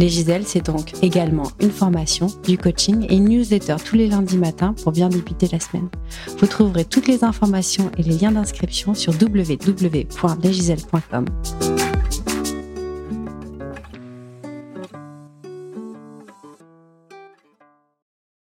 Les Giselles, c'est donc également une formation, du coaching et une newsletter tous les lundis matins pour bien débuter la semaine. Vous trouverez toutes les informations et les liens d'inscription sur www.lesgiselles.com.